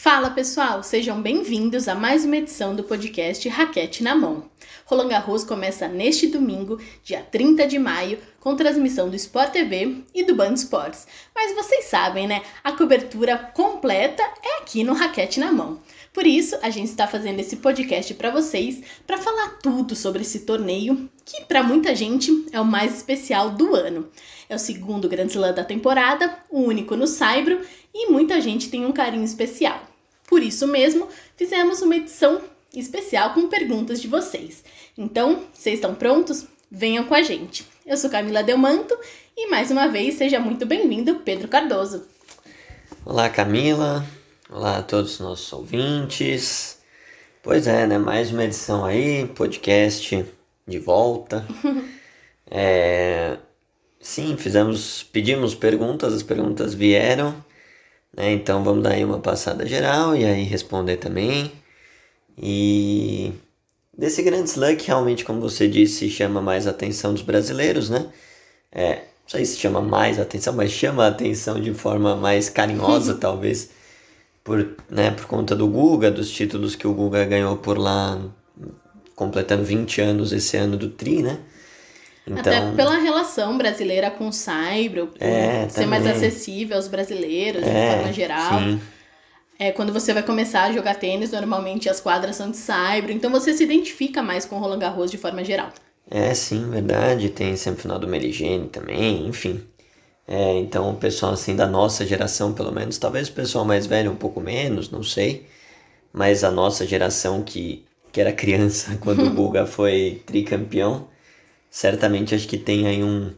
Fala pessoal, sejam bem-vindos a mais uma edição do podcast Raquete na Mão. Roland Garros começa neste domingo, dia 30 de maio, com transmissão do Sport TV e do Band Esportes. Mas vocês sabem, né? A cobertura completa é aqui no Raquete na Mão. Por isso, a gente está fazendo esse podcast para vocês, para falar tudo sobre esse torneio, que para muita gente é o mais especial do ano. É o segundo Grand Slam da temporada, o único no Saibro, e muita gente tem um carinho especial. Por isso mesmo, fizemos uma edição especial com perguntas de vocês. Então, vocês estão prontos? Venham com a gente. Eu sou Camila Delmanto e mais uma vez seja muito bem-vindo, Pedro Cardoso. Olá, Camila. Olá a todos os nossos ouvintes. Pois é, né? Mais uma edição aí, podcast de volta. é, sim, fizemos, pedimos perguntas, as perguntas vieram. Né? Então vamos dar aí uma passada geral e aí responder também. E desse grande slam que realmente, como você disse, chama mais a atenção dos brasileiros, né? É, não sei se chama mais atenção, mas chama a atenção de forma mais carinhosa, talvez, por, né, por conta do Guga, dos títulos que o Guga ganhou por lá, completando 20 anos esse ano do Tri, né? Então, Até pela relação brasileira com o Saibro, por é, ser também. mais acessível aos brasileiros de é, forma geral. Sim. É, quando você vai começar a jogar tênis, normalmente as quadras são de Saibro, então você se identifica mais com o Roland Garros de forma geral. É, sim, verdade. Tem sempre o final do Merigene também, enfim. É, então o pessoal assim da nossa geração, pelo menos, talvez o pessoal mais velho um pouco menos, não sei. Mas a nossa geração que, que era criança quando o Guga foi tricampeão, certamente acho que tem aí um,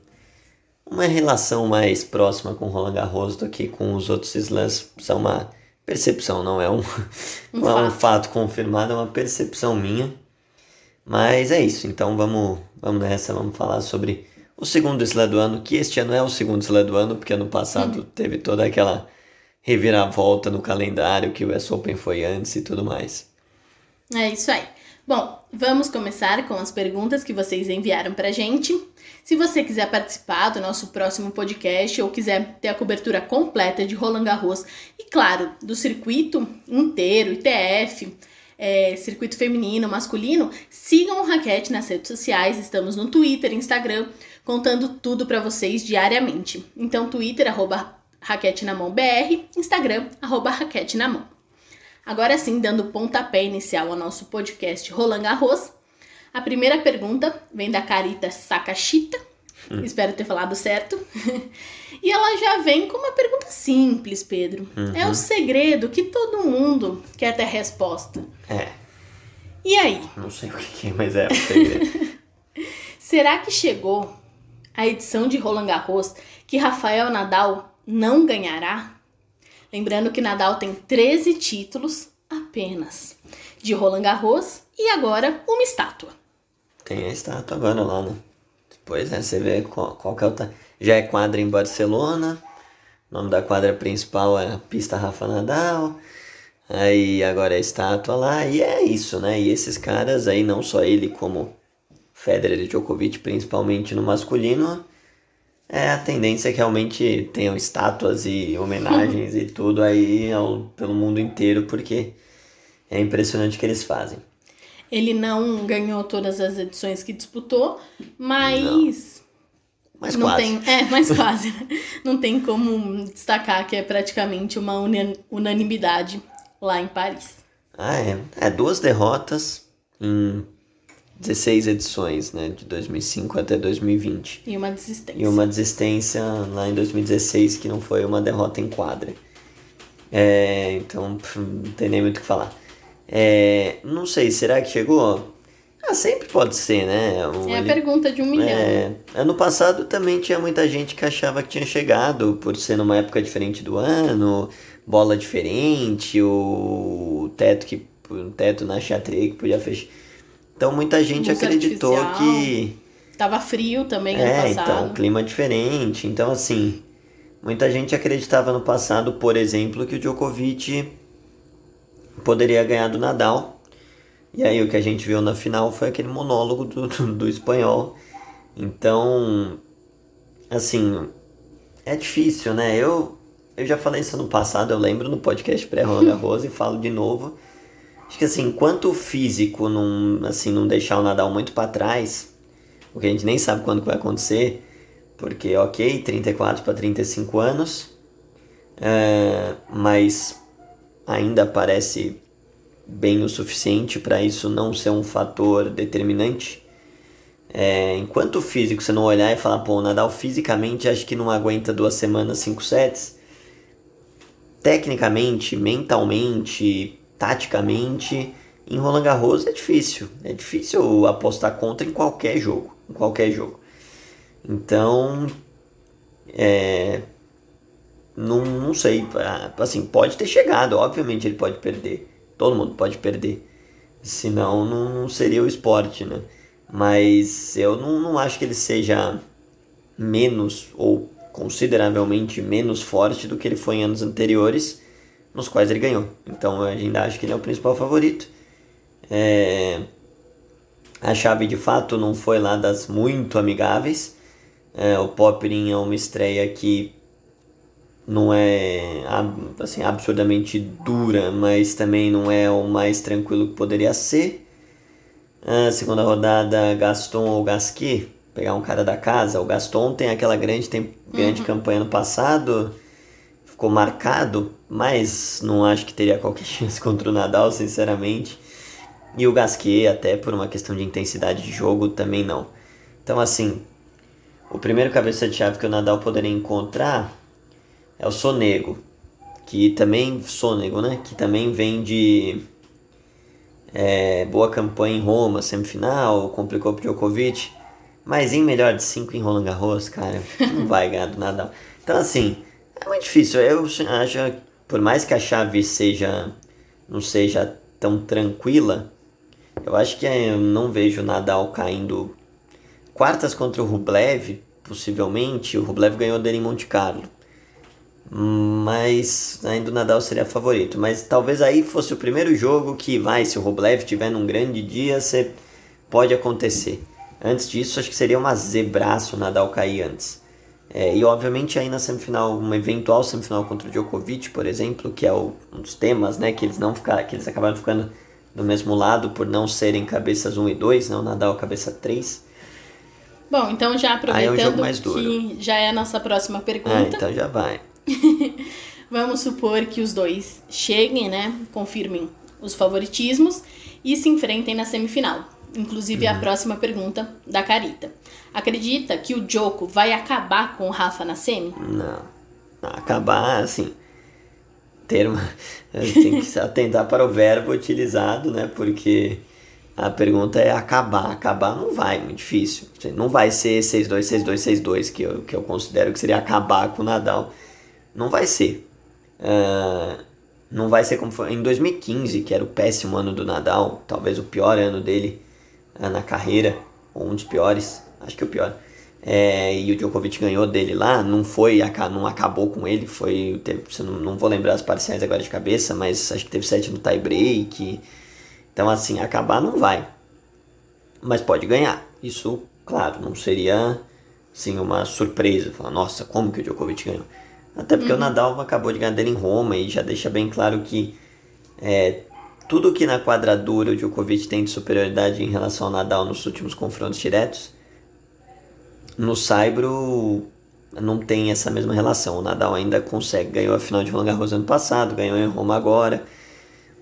uma relação mais próxima com Roland Garros do que com os outros slams. Isso é uma percepção, não é um, um, não é um fato confirmado, é uma percepção minha. Mas é isso, então vamos, vamos nessa, vamos falar sobre o segundo slam do ano, que este ano é o segundo slam do ano, porque ano passado teve toda aquela reviravolta no calendário, que o US Open foi antes e tudo mais. É isso aí. Bom, vamos começar com as perguntas que vocês enviaram pra gente. Se você quiser participar do nosso próximo podcast ou quiser ter a cobertura completa de Roland Garros e, claro, do circuito inteiro, ITF, é, circuito feminino, masculino, sigam o Raquete nas redes sociais. Estamos no Twitter, Instagram, contando tudo para vocês diariamente. Então, Twitter, arroba Raquete na Mão BR, Instagram, arroba Raquete na Mão. Agora sim, dando pontapé inicial ao nosso podcast Roland Garros, a primeira pergunta vem da Carita Sakashita, hum. espero ter falado certo. e ela já vem com uma pergunta simples, Pedro. Uhum. É o segredo que todo mundo quer ter resposta. É. E aí? Não sei o que é, mas é o segredo. Será que chegou a edição de Roland Garros que Rafael Nadal não ganhará? Lembrando que Nadal tem 13 títulos apenas de Roland Garros e agora uma estátua. Tem a estátua agora lá, né? Pois é, você vê qual, qual que é o. Já é quadra em Barcelona. O nome da quadra principal é a pista Rafa Nadal. Aí agora é a estátua lá. E é isso, né? E esses caras aí, não só ele, como Federer e Djokovic, principalmente no masculino, é, a tendência é que realmente tenham estátuas e homenagens e tudo aí ao, pelo mundo inteiro, porque é impressionante o que eles fazem. Ele não ganhou todas as edições que disputou, mas. Não. Mas não quase. Tem, é, mas quase. Né? Não tem como destacar que é praticamente uma unanimidade lá em Paris. Ah, é. É duas derrotas em 16 edições, né, de 2005 até 2020. E uma desistência. E uma desistência lá em 2016 que não foi uma derrota em quadra. É, então, não tem nem muito o que falar. É, não sei, será que chegou? Ah, sempre pode ser, né? O, é a ele, pergunta de um milhão. É, ano passado também tinha muita gente que achava que tinha chegado por ser numa época diferente do ano, bola diferente, o teto que o teto na xadrez que podia fechar então muita gente acreditou que. Tava frio também é, ano passado. então, clima diferente. Então, assim, muita gente acreditava no passado, por exemplo, que o Djokovic poderia ganhar do Nadal. E aí o que a gente viu na final foi aquele monólogo do, do, do espanhol. Então, assim, é difícil, né? Eu, eu já falei isso no passado, eu lembro no podcast pré-Roland Garros e falo de novo. Acho que assim, enquanto o físico não, assim, não deixar o Nadal muito para trás, o que a gente nem sabe quando vai acontecer, porque ok, 34 para 35 anos, é, mas ainda parece bem o suficiente para isso não ser um fator determinante. É, enquanto o físico você não olhar e falar, pô, o Nadal fisicamente acho que não aguenta duas semanas, cinco sets, tecnicamente, mentalmente, taticamente, em Roland Garros é difícil. É difícil apostar contra em qualquer jogo. Em qualquer jogo. Então, é, não, não sei. Assim, pode ter chegado, obviamente ele pode perder. Todo mundo pode perder. Senão não, seria o esporte, né? Mas eu não, não acho que ele seja menos ou consideravelmente menos forte do que ele foi em anos anteriores nos quais ele ganhou. Então eu ainda acho que ele é o principal favorito. É... A chave de fato não foi lá das muito amigáveis. É, o Popperin é uma estreia que não é assim, absurdamente dura, mas também não é o mais tranquilo que poderia ser. A segunda rodada, Gaston ou Gasquet, pegar um cara da casa. O Gaston tem aquela grande, tem, grande uhum. campanha no passado ficou marcado, mas não acho que teria qualquer chance contra o Nadal, sinceramente. E o Gasquet, até por uma questão de intensidade de jogo, também não. Então, assim, o primeiro cabeça de chave que o Nadal poderia encontrar é o Sonego, que também, Sonego, né? Que também vem de é, boa campanha em Roma, semifinal, complicou pro Djokovic, mas em melhor de 5 em Roland Garros, cara, não vai ganhar do Nadal. Então, assim, é muito difícil. Eu acho, por mais que a chave seja não seja tão tranquila, eu acho que eu não vejo Nadal caindo quartas contra o Rublev, possivelmente. O Rublev ganhou dele em Monte Carlo. Mas ainda o Nadal seria favorito. Mas talvez aí fosse o primeiro jogo que vai, se o Rublev tiver num grande dia, pode acontecer. Antes disso, acho que seria uma zebraço o Nadal cair antes. É, e obviamente aí na semifinal, uma eventual semifinal contra o Djokovic, por exemplo, que é o, um dos temas, né, que eles não ficaram, que eles acabaram ficando do mesmo lado por não serem cabeças 1 e 2, não, né, Nadal cabeça 3. Bom, então já aproveitando é que já é a nossa próxima pergunta. Ah, então já vai. Vamos supor que os dois cheguem, né, confirmem os favoritismos e se enfrentem na semifinal. Inclusive uhum. a próxima pergunta da Carita. Acredita que o Joko vai acabar com o Rafa na semi? Não. Acabar, assim. Ter uma. Tem que atentar para o verbo utilizado, né? Porque a pergunta é acabar. Acabar não vai, muito difícil. Não vai ser 6-2, 6-2, 6-2, que eu, que eu considero que seria acabar com o Nadal. Não vai ser. Uh, não vai ser como foi em 2015, que era o péssimo ano do Nadal, talvez o pior ano dele na carreira, ou um dos piores acho que o pior. É, e o Djokovic ganhou dele lá, não foi, não acabou com ele, foi, teve, não, não vou lembrar as parciais agora de cabeça, mas acho que teve sete no tie break. Então assim, acabar não vai. Mas pode ganhar. Isso, claro, não seria assim, uma surpresa. Falar, nossa, como que o Djokovic ganhou? Até porque uhum. o Nadal acabou de ganhar dele em Roma e já deixa bem claro que é, tudo que na quadradura o Djokovic tem de superioridade em relação ao Nadal nos últimos confrontos diretos no Saibro não tem essa mesma relação. O Nadal ainda consegue, ganhou a final de Roland Garros ano passado, ganhou em Roma agora.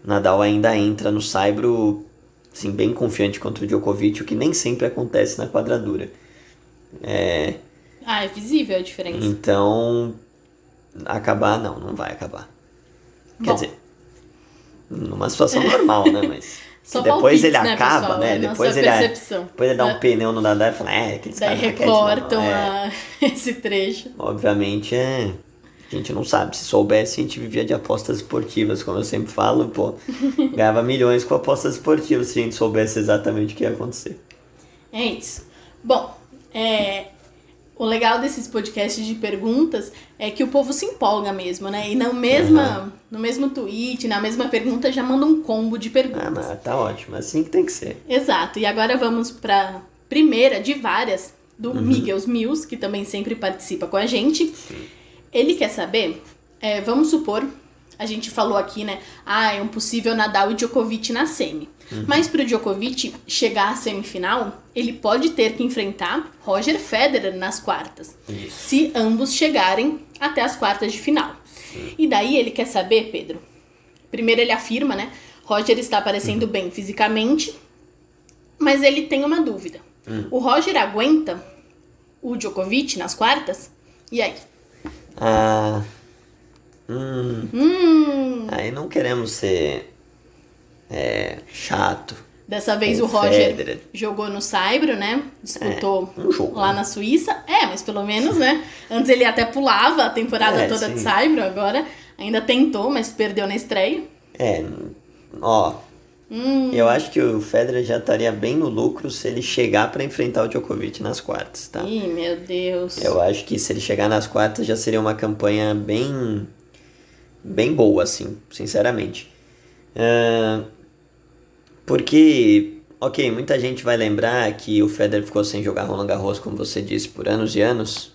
O Nadal ainda entra no Saibro assim, bem confiante contra o Djokovic, o que nem sempre acontece na quadradura. É... Ah, é visível a diferença. Então, acabar não, não vai acabar. Bom. Quer dizer, numa situação normal, né? Mas. Só depois ele né, acaba, pessoal, né? Depois ele, depois ele dá um pneu no Nadal e fala, é, aqueles Daí recortam é. esse trecho. Obviamente é. A gente não sabe. Se soubesse, a gente vivia de apostas esportivas, como eu sempre falo, pô. ganhava milhões com apostas esportivas se a gente soubesse exatamente o que ia acontecer. É isso. Bom, é, o legal desses podcasts de perguntas é que o povo se empolga mesmo, né? E no, mesma, uhum. no mesmo tweet, na mesma pergunta, já manda um combo de perguntas. Ah, mas tá ótimo, assim que tem que ser. Exato. E agora vamos para primeira de várias do uhum. Miguel Mills, que também sempre participa com a gente. Sim. Ele quer saber é, vamos supor, a gente falou aqui, né? Ah, é um possível Nadal e Djokovic na semi. Uhum. Mas para o Djokovic chegar à semifinal, ele pode ter que enfrentar Roger Federer nas quartas. Isso. Se ambos chegarem até as quartas de final. Sim. E daí ele quer saber, Pedro. Primeiro ele afirma, né? Roger está parecendo uhum. bem fisicamente, mas ele tem uma dúvida. Uhum. O Roger aguenta o Djokovic nas quartas? E aí? Ah. Hum. Hum. Aí não queremos ser é, chato. Dessa vez o Roger Federer. jogou no Saibro, né? Disputou é, um lá na Suíça. É, mas pelo menos, né? Antes ele até pulava a temporada é, toda sim. de Saibro, agora ainda tentou, mas perdeu na estreia. É, ó. Hum. Eu acho que o Federer já estaria bem no lucro se ele chegar para enfrentar o Djokovic nas quartas, tá? Ih, meu Deus. Eu acho que se ele chegar nas quartas já seria uma campanha bem bem boa, assim, sinceramente. Uh, porque, ok, muita gente vai lembrar que o Federer ficou sem jogar Roland Garros, como você disse, por anos e anos.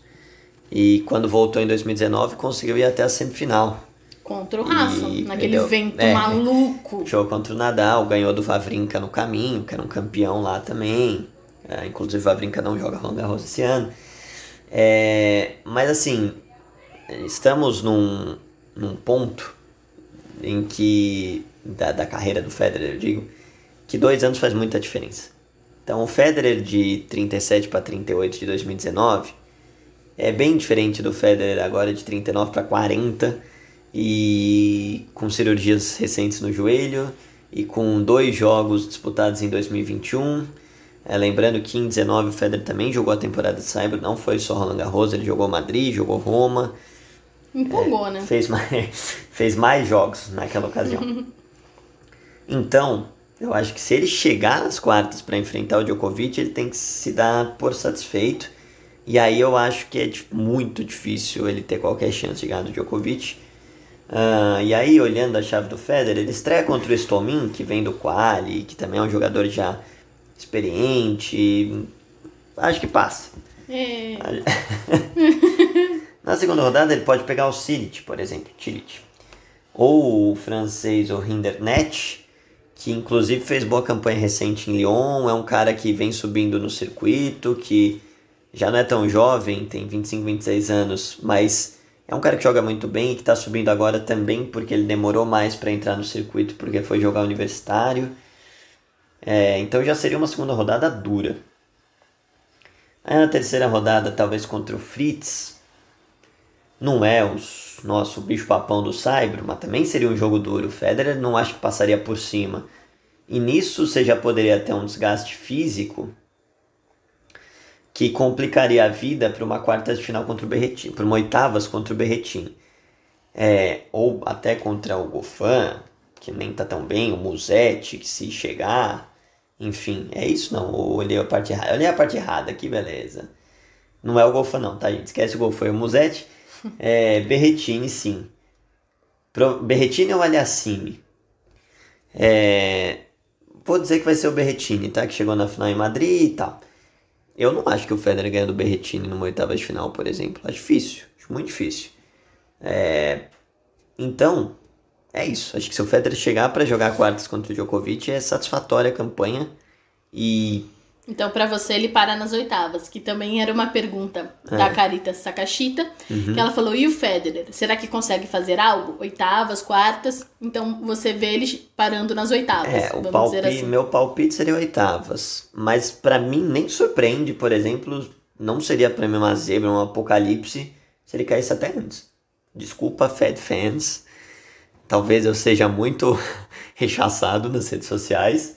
E quando voltou em 2019, conseguiu ir até a semifinal. Contra o Rafa, naquele deu, vento é, maluco. Jogou contra o Nadal, ganhou do Vavrinka no caminho, que era um campeão lá também. É, inclusive o Vavrinka não joga Roland Garros esse ano. É, mas assim, estamos num, num ponto em que, da, da carreira do Federer, eu digo, que dois anos faz muita diferença. Então, o Federer de 37 para 38 de 2019 é bem diferente do Federer agora de 39 para 40 e com cirurgias recentes no joelho e com dois jogos disputados em 2021. É, lembrando que em 19 o Federer também jogou a temporada de Saibro, não foi só Roland Garros, ele jogou Madrid, jogou Roma. Empolgou, é, né? Fez mais, fez mais jogos naquela ocasião. então, eu acho que se ele chegar nas quartas para enfrentar o Djokovic, ele tem que se dar por satisfeito. E aí eu acho que é muito difícil ele ter qualquer chance de ganhar do Djokovic. Uh, e aí, olhando a chave do Federer, ele estreia contra o Stomin, que vem do Quali, que também é um jogador já experiente. Acho que passa. É. Na segunda rodada, ele pode pegar o Cilic, por exemplo, Cilic. Ou o francês, o Hindernet, que inclusive fez boa campanha recente em Lyon, é um cara que vem subindo no circuito, que já não é tão jovem, tem 25, 26 anos, mas é um cara que joga muito bem e que está subindo agora também porque ele demorou mais para entrar no circuito porque foi jogar universitário. É, então já seria uma segunda rodada dura. Aí na terceira rodada, talvez contra o Fritz, não é os nosso bicho-papão do Saibro, mas também seria um jogo duro. O Federer não acho que passaria por cima. E nisso você já poderia ter um desgaste físico que complicaria a vida para uma quarta de final contra o Berretini, para uma oitavas contra o Berretini. É, ou até contra o Gofan, que nem tá tão bem, o Musetti, que se chegar, enfim, é isso não, eu olhei a parte errada, olhei a parte errada aqui, beleza. Não é o Gofan não, tá gente, esquece o Gofan, é o Musetti, é, Berretini, sim. Pro, Berretini ou Aliassime? É, vou dizer que vai ser o Berretini, tá? Que chegou na final em Madrid e tal. Eu não acho que o Federer ganha do Berretini numa oitava de final, por exemplo. Acho difícil, acho muito difícil. É, então, é isso. Acho que se o Federer chegar para jogar quartas contra o Djokovic, é satisfatória a campanha. E então, para você, ele para nas oitavas, que também era uma pergunta é. da Carita Sakashita, uhum. que ela falou: e o Federer? Será que consegue fazer algo? Oitavas, quartas? Então, você vê ele parando nas oitavas. É, o palpite, assim. meu palpite seria oitavas. Mas para mim, nem surpreende, por exemplo, não seria para mim uma zebra, um apocalipse, se ele caísse até antes. Desculpa, Fed fans. Talvez eu seja muito rechaçado nas redes sociais,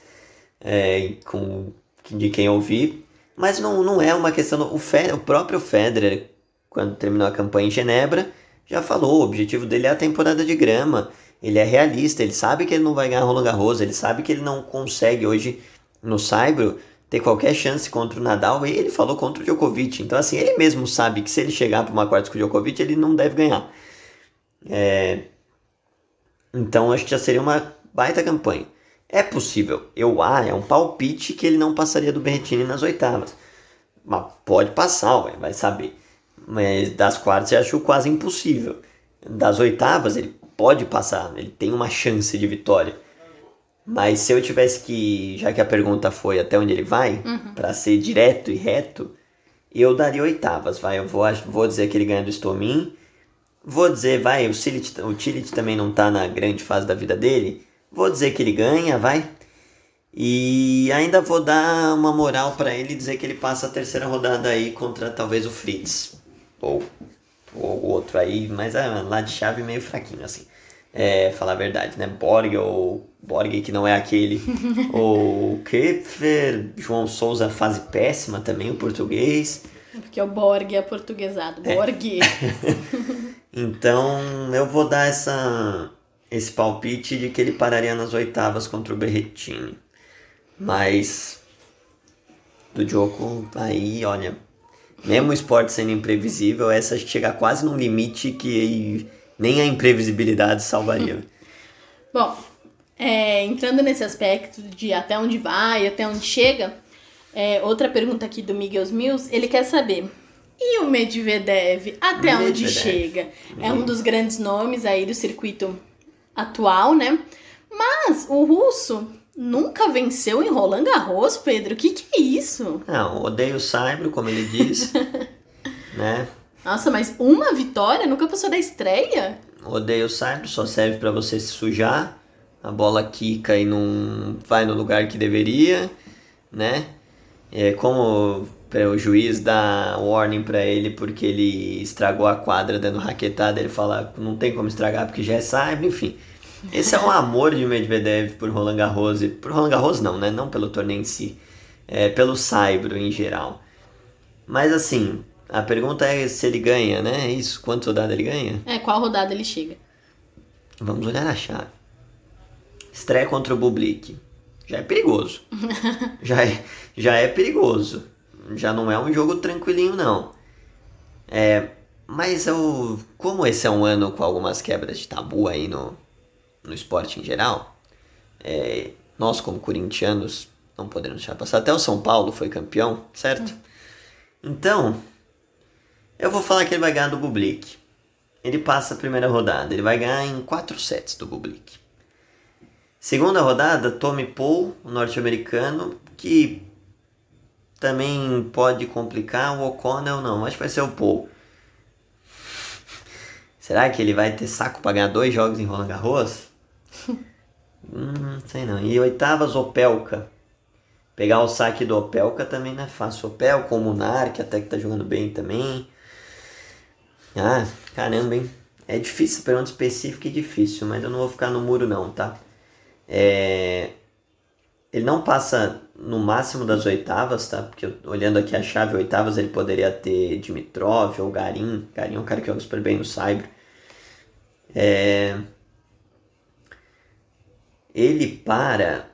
é, com de quem ouvir, mas não, não é uma questão. O, Fe, o próprio Federer, quando terminou a campanha em Genebra, já falou: o objetivo dele é a temporada de grama. Ele é realista, ele sabe que ele não vai ganhar Roland Garros, ele sabe que ele não consegue hoje no Saibro ter qualquer chance contra o Nadal e ele falou contra o Djokovic. Então, assim, ele mesmo sabe que se ele chegar para uma quarta com o Djokovic, ele não deve ganhar. É... Então, acho que já seria uma baita campanha. É possível. Eu ah, é um palpite que ele não passaria do Berrettini nas oitavas. Mas pode passar, ué, vai saber. Mas das quartas eu acho quase impossível. das oitavas, ele pode passar, ele tem uma chance de vitória. Mas se eu tivesse que, já que a pergunta foi até onde ele vai, Uhum. para ser direto e reto, eu daria oitavas, vai. Eu vou, vou dizer que ele ganha do Stomin. Vou dizer, vai, o Tillit, o também não tá na grande fase da vida dele. Vou dizer que ele ganha, vai. E ainda vou dar uma moral para ele e dizer que ele passa a terceira rodada aí contra talvez o Fritz. Ou, ou outro aí, mas é, lá de chave meio fraquinho, assim. É, falar a verdade, né? Borg ou Borg, que não é aquele. ou Kepfer, João Souza, fase péssima também, o português. Porque o Borg é portuguesado. Borg. Então eu vou dar essa, esse palpite de que ele pararia nas oitavas contra o Berretini. Mas do Djoko, aí, olha, mesmo o esporte sendo imprevisível, essa chega quase num limite que nem a imprevisibilidade salvaria. Bom, é, entrando nesse aspecto de até onde vai, até onde chega, é, outra pergunta aqui do Miguel Mills, ele quer saber. E o Medvedev, até onde Medvedev. chega? É um dos grandes nomes aí do circuito atual, né? Mas o russo nunca venceu em Roland Garros, Pedro. O que, que é isso? Não, odeio o Saibro, como ele diz, né? Nossa, mas uma vitória? Nunca passou da estreia? Odeio o Saibro, só serve pra você se sujar. A bola quica e não vai no lugar que deveria, né? É como o juiz dá warning pra ele porque ele estragou a quadra dando raquetada, ele fala não tem como estragar porque já é Saibro, enfim. Esse é um amor de Medvedev por Roland Garros, e por Roland Garros não, né? Não pelo torneio em si, é pelo Saibro em geral. Mas assim, a pergunta é se ele ganha, né? É Isso, quanto rodada ele ganha? É, qual rodada ele chega? Vamos olhar a chave. Estreia contra o Bublik. Já é perigoso. já, é, já é perigoso. Já não é um jogo tranquilinho, não. É, mas eu, como esse é um ano com algumas quebras de tabu aí no, no esporte em geral, é, nós como corintianos não podemos deixar passar. Até o São Paulo foi campeão, certo? Então, eu vou falar que ele vai ganhar do Bublik. Ele passa a primeira rodada. Ele vai ganhar em 4 sets do Bublik. Segunda rodada, Tommy Paul, o norte-americano, que também pode complicar. O O'Connell não, acho que vai ser o Paul. Será que ele vai ter saco para ganhar dois jogos em Roland Garros? hum, não sei não. E oitavas, Opelka. Pegar o saque do Opelka também não é fácil. Opelka, o Munar, que até que tá jogando bem também. Ah, caramba, hein? É difícil, pergunta específica e difícil, mas eu não vou ficar no muro não, tá? É... Ele não passa no máximo das oitavas, tá? Porque olhando aqui a chave oitavas, ele poderia ter Dimitrov ou Garim. Garim é um cara que joga super bem no Saibro. É... Ele para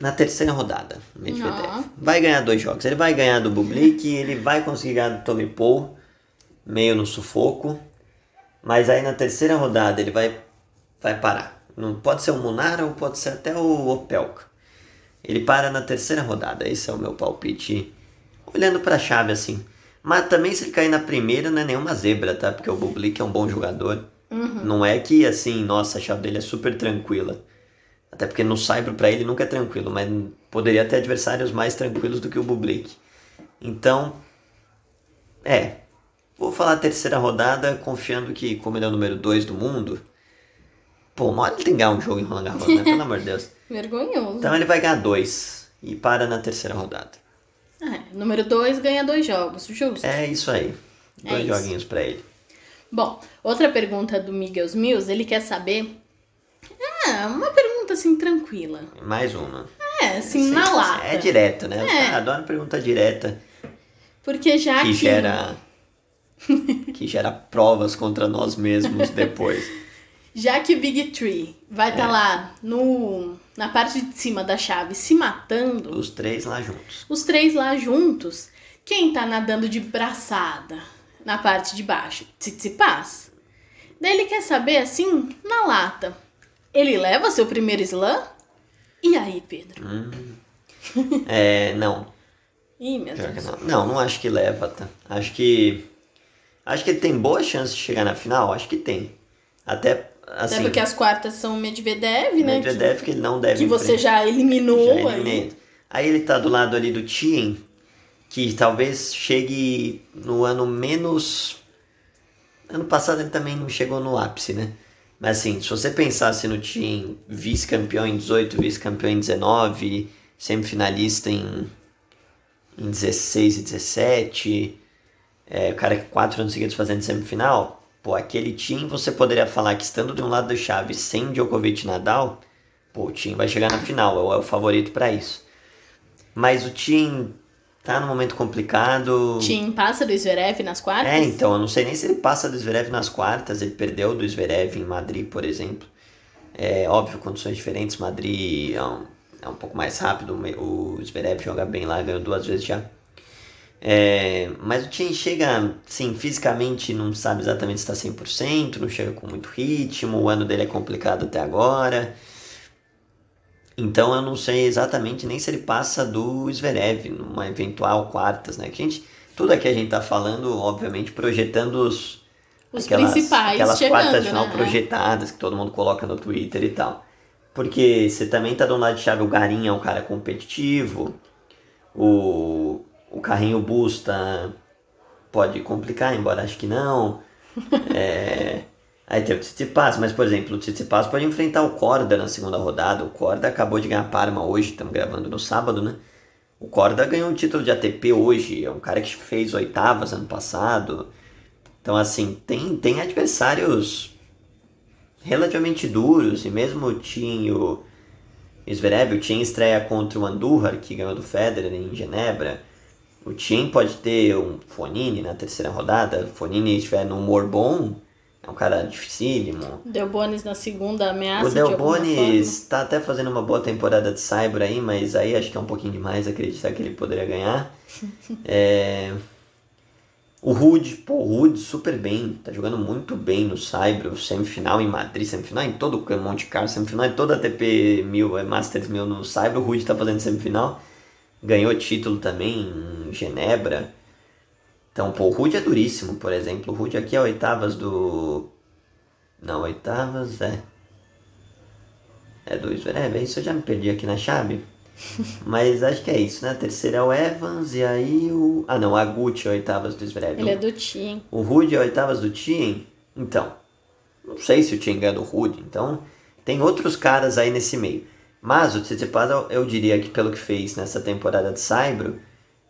na terceira rodada, Medvedev. Vai ganhar dois jogos. Ele vai ganhar do Bublik, ele vai conseguir ganhar do Tommy Paul, meio no sufoco. Mas aí na terceira rodada ele vai, vai parar. Não pode ser o Munar ou pode ser até o Opelka. Ele para na terceira rodada. Esse é o meu palpite. Olhando pra chave assim. Mas também se ele cair na primeira não é nenhuma zebra, tá? Porque o Bublik é um bom jogador. Não é que assim, nossa, a chave dele é super tranquila. Até porque no Saibro pra ele nunca é tranquilo, mas poderia ter adversários mais tranquilos do que o Bublik. Então, é. Vou falar a terceira rodada, confiando que, como ele é o número 2 do mundo, pô, uma hora ele tem que ganhar um jogo em Roland Garros, né? Pelo amor de Deus. Vergonhoso. Então ele vai ganhar dois e para na terceira rodada. É, número 2 ganha dois jogos, justo. É isso aí. É Dois isso. joguinhos pra ele. Bom, outra pergunta do Miguel Mills, ele quer saber. Ah, uma pergunta assim tranquila. Mais uma. É, assim, Sim, na lata. É direto, né? É. caras adoram pergunta direta Porque já que que. gera. que gera provas contra nós mesmos depois. Já que Big Tree vai estar É. lá no, na parte de cima da chave se matando, Os três lá juntos. os três lá juntos, quem tá nadando de braçada na parte de baixo? Tsitsipas. Daí ele quer saber, assim, na lata, ele leva seu primeiro slam? E aí, Pedro? É, não. Ih, meu Pior Deus. não. Não, não acho que leva, tá? Acho que Acho que ele tem boa chance de chegar na final, acho que tem. Até assim. Até porque as quartas são Medvedev, né? Medvedev que, que ele não deve Que você já eliminou. Já aí. aí ele tá do lado ali do Tien, que talvez chegue no ano menos. Ano passado ele também não chegou no ápice, né? Mas assim, se você pensasse no Tien vice-campeão em 18, vice-campeão em 19, semifinalista em, em 16 e 17, é, o cara que quatro anos seguidos fazendo semifinal, pô, aquele time você poderia falar que estando de um lado da chave sem Djokovic e Nadal, pô, o time vai chegar na final, é o favorito para isso. Mas o time tá num momento complicado. Tim passa do Zverev nas quartas? É, então, eu não sei nem se ele passa do Zverev nas quartas, ele perdeu do Zverev em Madrid, por exemplo. É óbvio, condições diferentes, Madrid é um, é um pouco mais rápido, o Zverev joga bem lá, ganhou duas vezes já. É, mas o Chen chega, sim, fisicamente não sabe exatamente se está 100%, não chega com muito ritmo, o ano dele é complicado até agora. Então eu não sei exatamente nem se ele passa do Zverev numa eventual quartas, né? Que a gente, tudo aqui a gente tá falando, obviamente, projetando os, os aquelas, principais aquelas chegando, quartas final né? projetadas que todo mundo coloca no Twitter e tal. Porque você também tá do lado de chave, o Garinha é um cara competitivo, o, o carrinho Busta pode complicar, embora acho que não. É, Aí tem o Tsitsipas, mas por exemplo, o Tsitsipas pode enfrentar o Corda na segunda rodada. O Corda acabou de ganhar Parma hoje, estamos gravando no sábado, né? O Corda ganhou um título de ATP hoje, é um cara que fez oitavas ano passado. Então, assim, tem, tem adversários relativamente duros, e mesmo o Tinho Zverev, o Tim estreia contra o Andújar, que ganhou do Federer em Genebra. O Tim pode ter um Fonini na terceira rodada, Fonini estiver no humor bom, é um cara dificílimo. Delbonis na segunda ameaça. O Delbonis tá até fazendo uma boa temporada de Cyber aí, mas aí acho que é um pouquinho demais acreditar que ele poderia ganhar. é... O Rude, pô, o Rude super bem, tá jogando muito bem no Cyber, semifinal em Madrid, semifinal em todo o Monte Carlo, semifinal em toda a TP 1000, é Masters 1000 no Cyber, o Rude tá fazendo semifinal. Ganhou título também em Genebra. Então, pô, o Rude é duríssimo, por exemplo. O Rude aqui é oitavas do. Não, oitavas é. É do Zverev, é isso eu já me perdi aqui na chave. Mas acho que é isso, né? A terceira é o Evans e aí o. Ah não, a Gucci é oitavas do Zverev. Ele é do Tien. O Rude é oitavas do Tien? Então. Não sei se o Tien ganha do Rude, então. Tem outros caras aí nesse meio. Mas o Tsitsipas eu, eu diria que pelo que fez nessa temporada de Saibro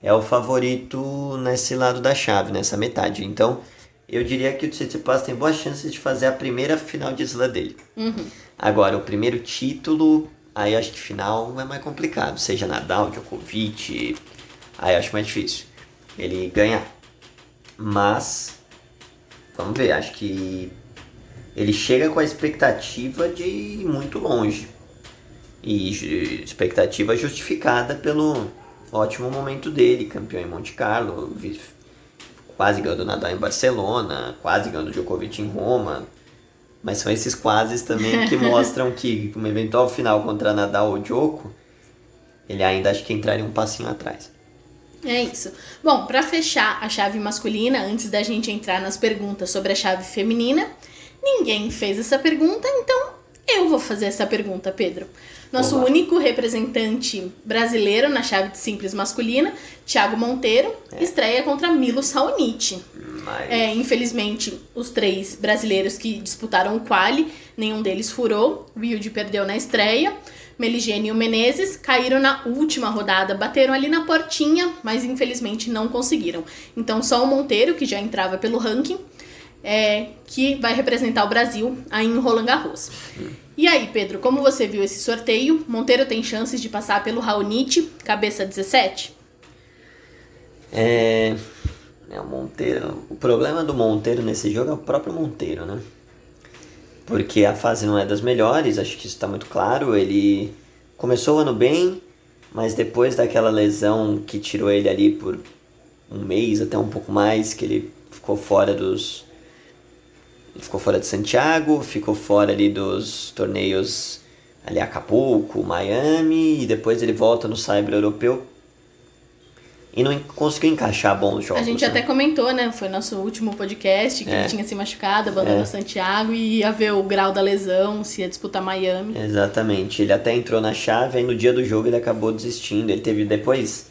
é o favorito nesse lado da chave, nessa metade. Então, eu diria que o Tsitsipas tem boas chances de fazer a primeira final de slam dele. Uhum. Agora, o primeiro título, aí acho que final é mais complicado. Seja Nadal, Djokovic, aí acho mais difícil ele ganhar. Mas, vamos ver, acho que ele chega com a expectativa de ir muito longe. E expectativa justificada pelo ótimo momento dele, campeão em Monte Carlo, quase ganhou do Nadal em Barcelona, quase ganhou do Djokovic em Roma. Mas são esses quases também que mostram que uma eventual final contra Nadal ou Djoko, ele ainda acho que entraria um passinho atrás. É isso. Bom, para fechar a chave masculina, antes da gente entrar nas perguntas sobre a chave feminina, ninguém fez essa pergunta, então eu vou fazer essa pergunta, Pedro. Nosso Olá. único representante brasileiro na chave de simples masculina, Thiago Monteiro, é. estreia contra Milo Saonic. Mas... É, infelizmente, os três brasileiros que disputaram o quali, nenhum deles furou. Wilde perdeu na estreia. Meligene e o Menezes caíram na última rodada, bateram ali na portinha, mas infelizmente não conseguiram. Então só o Monteiro, que já entrava pelo ranking, é, que vai representar o Brasil aí em Roland Garros. E aí, Pedro, como você viu esse sorteio? Monteiro tem chances de passar pelo Raonic, cabeça 17? É, é o Monteiro. O problema do Monteiro nesse jogo é o próprio Monteiro, né? Porque a fase não é das melhores, acho que isso está muito claro. Ele começou o ano bem, mas depois daquela lesão que tirou ele ali por um mês, até um pouco mais, que ele ficou fora dos ele ficou fora de Santiago, ficou fora ali dos torneios ali Acapulco, Miami, e depois ele volta no Cyber Europeu. e não conseguiu encaixar bons jogos. A gente né? até comentou, né? Foi nosso último podcast que É. ele tinha se machucado, abandonou É. Santiago e ia ver o grau da lesão, se ia disputar Miami. Exatamente. Ele até entrou na chave, aí no dia do jogo ele acabou desistindo. Ele teve depois,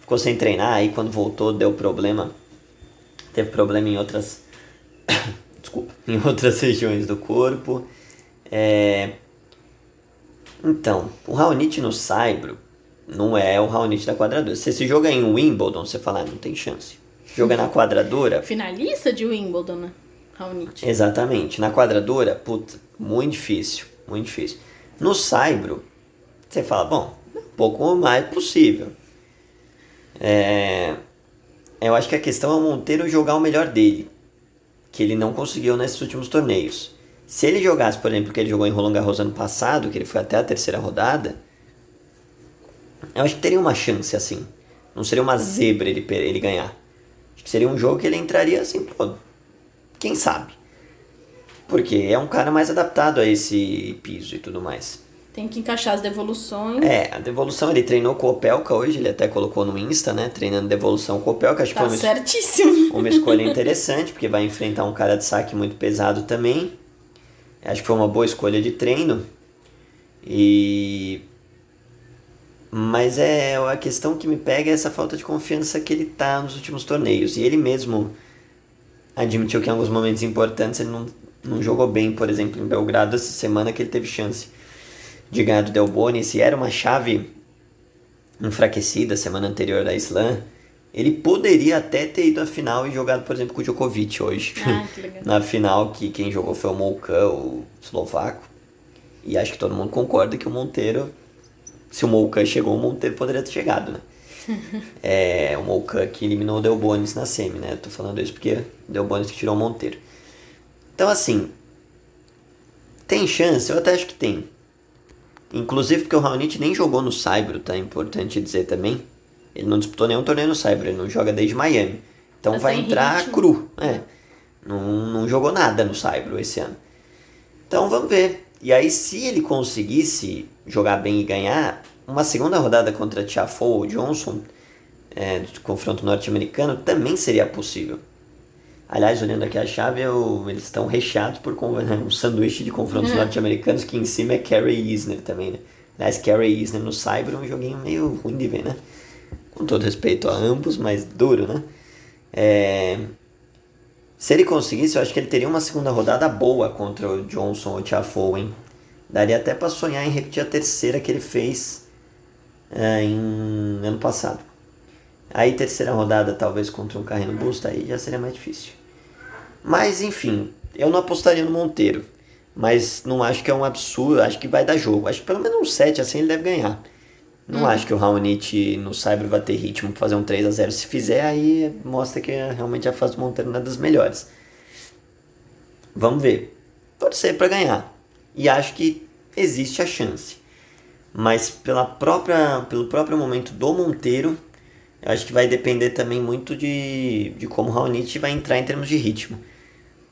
ficou sem treinar, aí quando voltou deu problema. Teve problema em outras. Desculpa. Em outras regiões do corpo. É... Então, o Raonic no Saibro não é o Raonic da quadradura. Se esse jogo é em Wimbledon, você fala, ah, não tem chance. Joga na quadradura, Finalista de Wimbledon, né? Raonic. Exatamente. Na quadradura, puta, muito difícil, muito difícil. No saibro, você fala, bom, um pouco mais possível. É, eu acho que a questão é o Monteiro jogar o melhor dele, que ele não conseguiu nesses últimos torneios. Se ele jogasse, por exemplo, que ele jogou em Roland Garros ano passado, que ele foi até a terceira rodada, eu acho que teria uma chance assim. Não seria uma zebra ele, ele ganhar. Acho que seria um jogo que ele entraria assim, pô, quem sabe? Porque é um cara mais adaptado a esse piso e tudo mais. Tem que encaixar as devoluções. É, a devolução ele treinou com o Opelka hoje, ele até colocou no Insta, né? Treinando devolução com o Opelka, acho que Tá foi uma, certíssimo. uma escolha interessante, porque vai enfrentar um cara de saque muito pesado também. Acho que foi uma boa escolha de treino. E. Mas é a questão que me pega é essa falta de confiança que ele tá nos últimos torneios. E ele mesmo admitiu que em alguns momentos importantes ele não, não jogou bem, por exemplo, em Belgrado essa semana que ele teve chance de ganhar do Del Boni. Se era uma chave enfraquecida semana anterior da Slam, ele poderia até ter ido à final e jogado, por exemplo, com o Djokovic hoje. Ah, que legal. Na final, que quem jogou foi o Molcan, o eslovaco. E acho que todo mundo concorda que o Monteiro, se o Molcan chegou, o Monteiro poderia ter chegado, né? é, o Molcan que eliminou o Del Bonis na semi, né? Tô falando isso porque o Del Bonis que tirou o Monteiro. Então, assim, tem chance? Eu até acho que tem. Inclusive porque o Raonic nem jogou no Saibro, tá? Importante dizer também. Ele não disputou nenhum torneio no Saibro, ele não joga desde Miami. Então Tá vai entrar ritmo. cru. É. Não, não jogou nada no Saibro esse ano. Então vamos ver. E aí, se ele conseguisse jogar bem e ganhar, uma segunda rodada contra Tiafoe ou Johnson, é, de confronto norte-americano, também seria possível. Aliás, olhando aqui a chave, eu- eles estão recheados por con- um sanduíche de confrontos norte-americanos que em cima é e Isner também, né? Aliás, e Isner no Cyber é um joguinho meio ruim de ver, né? Com todo respeito a ambos, mas duro, né? É, Se ele conseguisse, eu acho que ele teria uma segunda rodada boa contra o Johnson ou o Tiafoe, hein? Daria até pra sonhar em repetir a terceira que ele fez é, em ano passado. Aí terceira rodada talvez contra um Carreno Busta, aí já seria mais difícil. Mas enfim, eu não apostaria no Monteiro. Mas não acho que é um absurdo, acho que vai dar jogo. Acho que pelo menos um 7 assim ele deve ganhar. Não acho que o Raonic no Cyber vai ter ritmo pra fazer um 3 a 0 Se fizer, aí mostra que realmente a fase do Monteiro não é das melhores. Vamos ver. Torcer pra ganhar. E acho que existe a chance. Mas pela própria, pelo próprio momento do Monteiro, eu acho que vai depender também muito de, de como o Raonic vai entrar em termos de ritmo.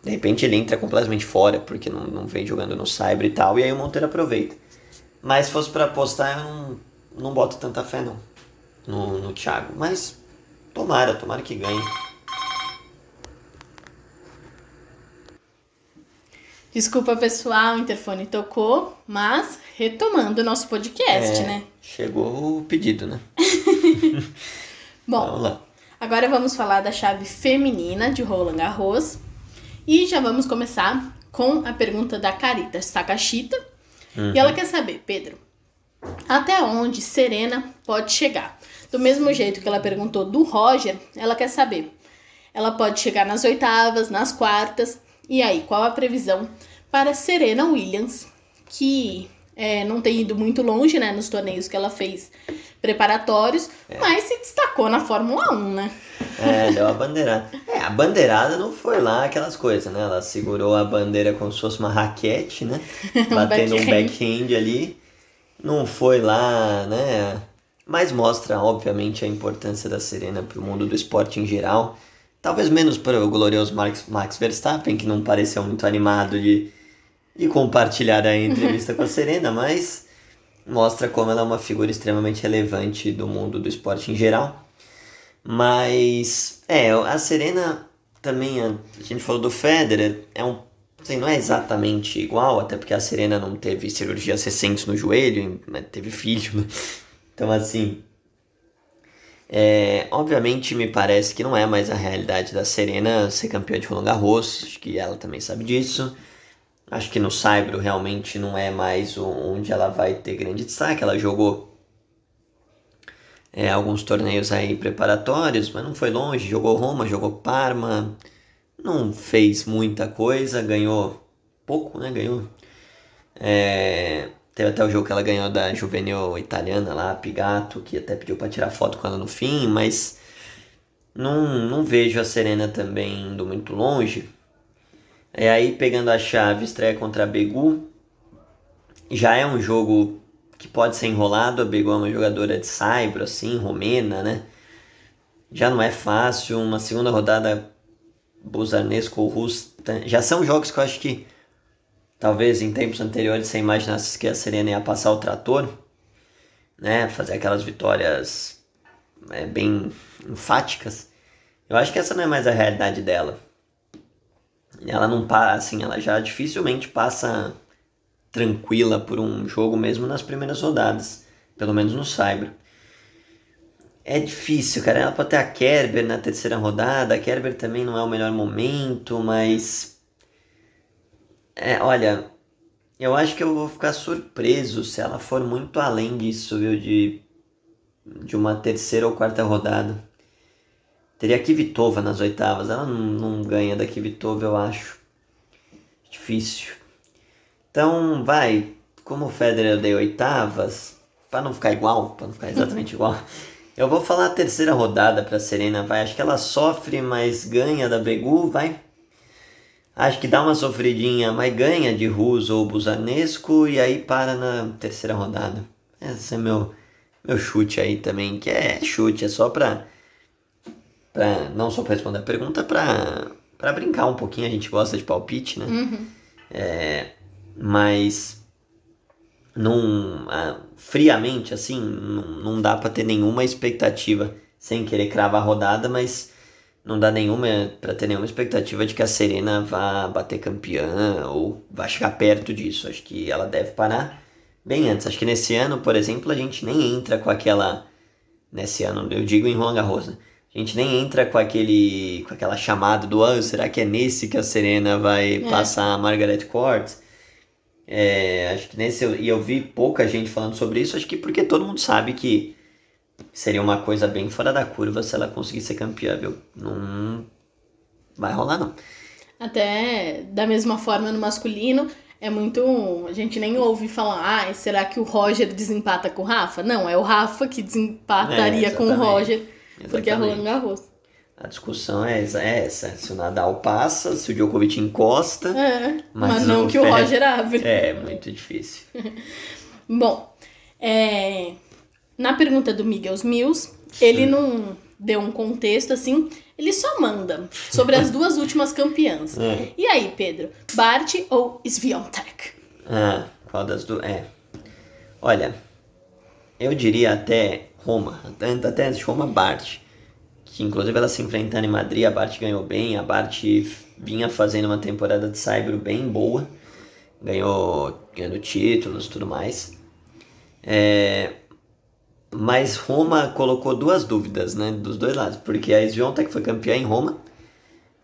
De repente ele entra completamente fora, porque não, não vem jogando no Cyber e tal, e aí o Monteiro aproveita. Mas se fosse pra apostar, eu não, não boto tanta fé não no, no Thiago. Mas tomara, tomara que ganhe. Desculpa, pessoal, o interfone tocou, mas retomando o nosso podcast, É, né? Chegou o pedido, né? Bom, Vamos lá. agora vamos falar da chave feminina de Roland Garros. E já vamos começar com a pergunta da Carita Sakashita. E ela quer saber, Pedro, até onde Serena pode chegar? Do mesmo jeito que ela perguntou do Roger, ela quer saber. Ela pode chegar nas oitavas, nas quartas. E aí, qual a previsão para Serena Williams, que é, não tem ido muito longe, né, nos torneios que ela fez preparatórios, mas se destacou na Fórmula 1, né? É, deu a bandeirada. É, a bandeirada não foi lá aquelas coisas, né? Ela segurou a bandeira como se fosse uma raquete, né? Batendo um backhand. backhand ali. Não foi lá, né? Mas mostra, obviamente, a importância da Serena para o mundo do esporte em geral. Talvez menos para o glorioso Max, Max Verstappen, que não pareceu muito animado de, de compartilhar a entrevista com a Serena, mas mostra como ela é uma figura extremamente relevante do mundo do esporte em geral. Mas, é, a Serena também, a, a gente falou do Federer, é um, assim, não é exatamente igual, até porque a Serena não teve cirurgias recentes no joelho, teve filho, né? Então, assim, é, obviamente me parece que não é mais a realidade da Serena ser campeã de Roland Garros, acho que ela também sabe disso. Acho que no Saibro realmente não é mais onde ela vai ter grande destaque. Ela jogou é, alguns torneios aí preparatórios, mas não foi longe. Jogou Roma, jogou Parma, não fez muita coisa, ganhou pouco, né? Ganhou. É, teve até o jogo que ela ganhou da juvenil italiana lá, Pigato, que até pediu para tirar foto com ela no fim, mas não, não vejo a Serena também indo muito longe. É aí pegando a chave, estreia contra a Begu. Já é um jogo que pode ser enrolado. A Begu é uma jogadora de saibro, assim, romena, né? Já não é fácil. Uma segunda rodada Buzarnesco ou Rusta. Já são jogos que eu acho que talvez em tempos anteriores você imaginasse que a Serena ia passar o trator, né? Fazer aquelas vitórias é, bem enfáticas. Eu acho que essa não é mais a realidade dela ela não passa, assim, ela já dificilmente passa tranquila por um jogo mesmo nas primeiras rodadas, pelo menos no Cyber. É difícil, cara. Ela pode ter a Kerber na terceira rodada. A Kerber também não é o melhor momento, mas. É, olha, eu acho que eu vou ficar surpreso se ela for muito além disso, viu? De, de uma terceira ou quarta rodada. Teria a Kvitova nas oitavas. Ela não, não ganha da Kvitova, eu acho. Difícil. Então, vai. Como o Federer deu oitavas, para não ficar igual, para não ficar exatamente igual, eu vou falar a terceira rodada para Serena, vai. Acho que ela sofre, mas ganha da Begu, vai. Acho que dá uma sofridinha, mas ganha de Rus ou Busanesco e aí para na terceira rodada. Esse é meu meu chute aí também, que é chute, é só pra pra, não só para responder a pergunta, para brincar um pouquinho, a gente gosta de palpite, né? Uhum. É, mas num, ah, friamente, assim, não, não dá para ter nenhuma expectativa, sem querer cravar a rodada, mas não dá nenhuma para ter nenhuma expectativa de que a Serena vá bater campeã ou vá chegar perto disso. Acho que ela deve parar bem antes. Acho que nesse ano, por exemplo, a gente nem entra com aquela. Nesse ano, eu digo em Roland Garros, né? A gente nem entra com aquele com aquela chamada do ah, será que é nesse que a Serena vai é. passar a Margaret Court? É, acho que nesse e eu vi pouca gente falando sobre isso, acho que porque todo mundo sabe que seria uma coisa bem fora da curva se ela conseguir ser campeã, viu? Não vai rolar não. Até da mesma forma no masculino, é muito. A gente nem ouve falar, ah, será que o Roger desempata com o Rafa? Não, é o Rafa que desempataria é, com o Roger Exatamente. Porque é Roland Garros. A discussão é, é essa, se o Nadal passa, se o Djokovic encosta. É, mas, mas não que o Roger abre. É, muito difícil. Bom, é, na pergunta do Miguel Mills, ele não deu um contexto assim, ele só manda sobre as duas últimas campeãs. É. E aí, Pedro, Bart ou Sviontek? Ah, qual das duas? É. Olha, eu diria até Roma, até antes de Roma, Bart, que inclusive ela se enfrentando em Madrid, a Bart ganhou bem, a Bart vinha fazendo uma temporada de Saibro bem boa, ganhou ganhando títulos e tudo mais. É, mas Roma colocou duas dúvidas, né, dos dois lados, porque a Sviontek foi campeã em Roma,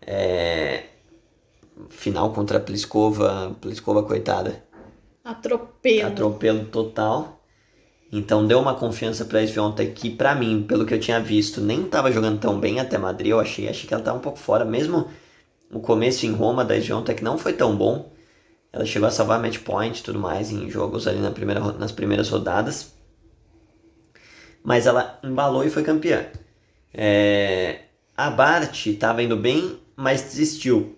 é, final contra a Pliskova, Pliskova coitada. Atropelo. Atropelo total. Então deu uma confiança para a Sviontek que, para mim, pelo que eu tinha visto, nem estava jogando tão bem até Madrid. Eu achei, achei que ela estava um pouco fora. Mesmo o começo em Roma da Sviontek não foi tão bom. Ela chegou a salvar match point e tudo mais em jogos ali na primeira, nas primeiras rodadas. Mas ela embalou e foi campeã. É... A Bart estava indo bem, mas desistiu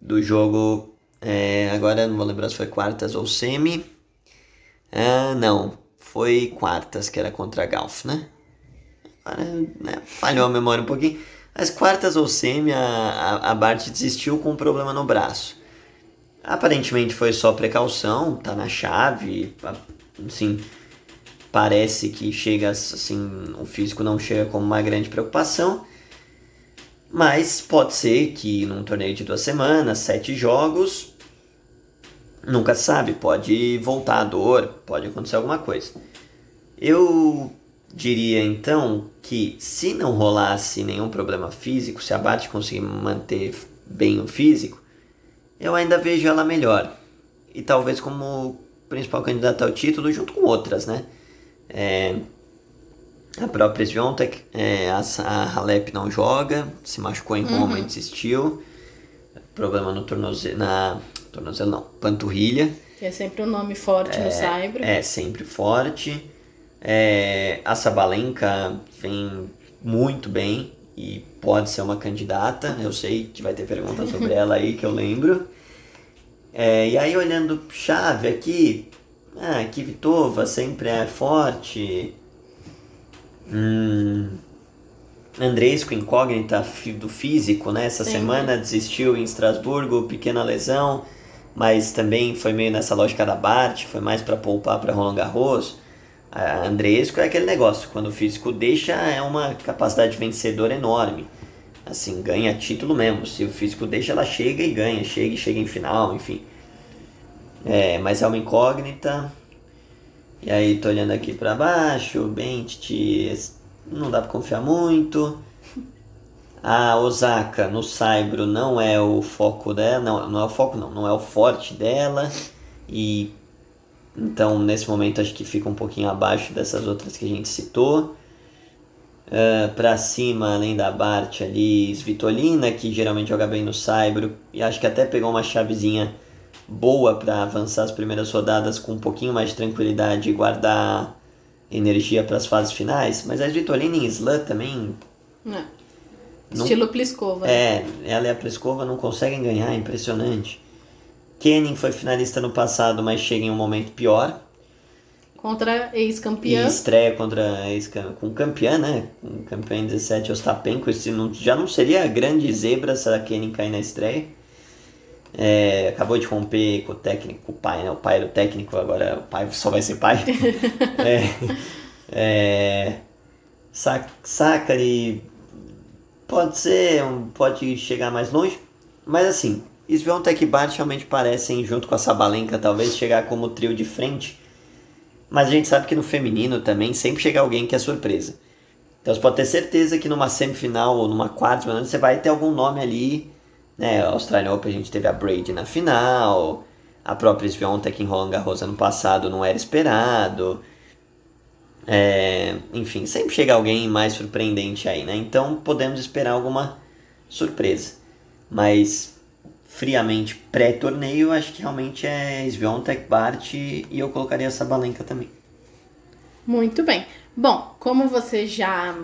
do jogo. É... Agora não vou lembrar se foi quartas ou semi. Ah, não, foi quartas, que era contra a Galf, né? Agora, né? Falhou a memória um pouquinho. As quartas ou semi, a, a, a Bart desistiu com um problema no braço. Aparentemente foi só precaução, tá na chave, assim, parece que chega assim, o físico não chega como uma grande preocupação. Mas pode ser que num torneio de duas semanas, sete jogos, nunca sabe, pode voltar a dor, pode acontecer alguma coisa. Eu diria então que se não rolasse nenhum problema físico, se a Bart conseguir manter bem o físico, eu ainda vejo ela melhor. E talvez como principal candidata ao título, junto com outras, né? É, a própria Sviontek, é, a, a Halep não joga, se machucou em Roma uhum. e desistiu. Problema no tornozelo, na tornozelo não, panturrilha. Que é sempre um nome forte é, no Saibro. É, sempre forte. É, a Sabalenka vem muito bem e pode ser uma candidata. Eu sei que vai ter pergunta sobre ela aí que eu lembro. É, e aí olhando chave aqui, ah, Kvitova sempre é forte. Hum, Andresco incógnita do físico, né? Essa Sim. semana desistiu em Estrasburgo, pequena lesão, mas também foi meio nessa lógica da Bart, foi mais para poupar para Roland Garros. A Andresco é aquele negócio, quando o físico deixa, é uma capacidade vencedora enorme. Assim, ganha título mesmo. Se o físico deixa, ela chega e ganha, chega e chega em final, enfim. É, mas é uma incógnita. E aí tô olhando aqui para baixo, bem, titi, não dá para confiar muito. A Osaka no Saibro não é o foco dela, não, não é o foco não, não é o forte dela. E então nesse momento acho que fica um pouquinho abaixo dessas outras que a gente citou. Uh, pra cima, além da Bart ali, Svitolina, que geralmente joga bem no Saibro, e acho que até pegou uma chavezinha boa para avançar as primeiras rodadas com um pouquinho mais de tranquilidade e guardar energia para as fases finais. Mas a Svitolina em Slam também. É. Não, Estilo Pliskova. Né? É, ela e a Pliskova não conseguem ganhar, é impressionante. Kenin foi finalista no passado, mas chega em um momento pior. Contra ex-campeã. E estreia contra ex com campeã, né? Com campeã em 17, Ostapenko. Esse não, já não seria grande zebra se a Kenin cair na estreia. É, acabou de romper com o técnico, com o pai, né? O pai era o técnico, agora o pai só vai ser pai. é, é, Sakari pode ser, pode chegar mais longe, mas assim, Sviontek e Bart realmente parecem, junto com a Sabalenka, talvez chegar como trio de frente. Mas a gente sabe que no feminino também sempre chega alguém que é surpresa. Então você pode ter certeza que numa semifinal ou numa quarta, você vai ter algum nome ali né, a Australian Open a gente teve a Brady na final, a própria Sviontek em Roland Garros ano passado não era esperado. É, enfim, sempre chega alguém mais surpreendente aí, né? Então podemos esperar alguma surpresa. Mas friamente pré-torneio, acho que realmente é Sviontek, Bart e eu colocaria essa balenca também. Muito bem. Bom, como você já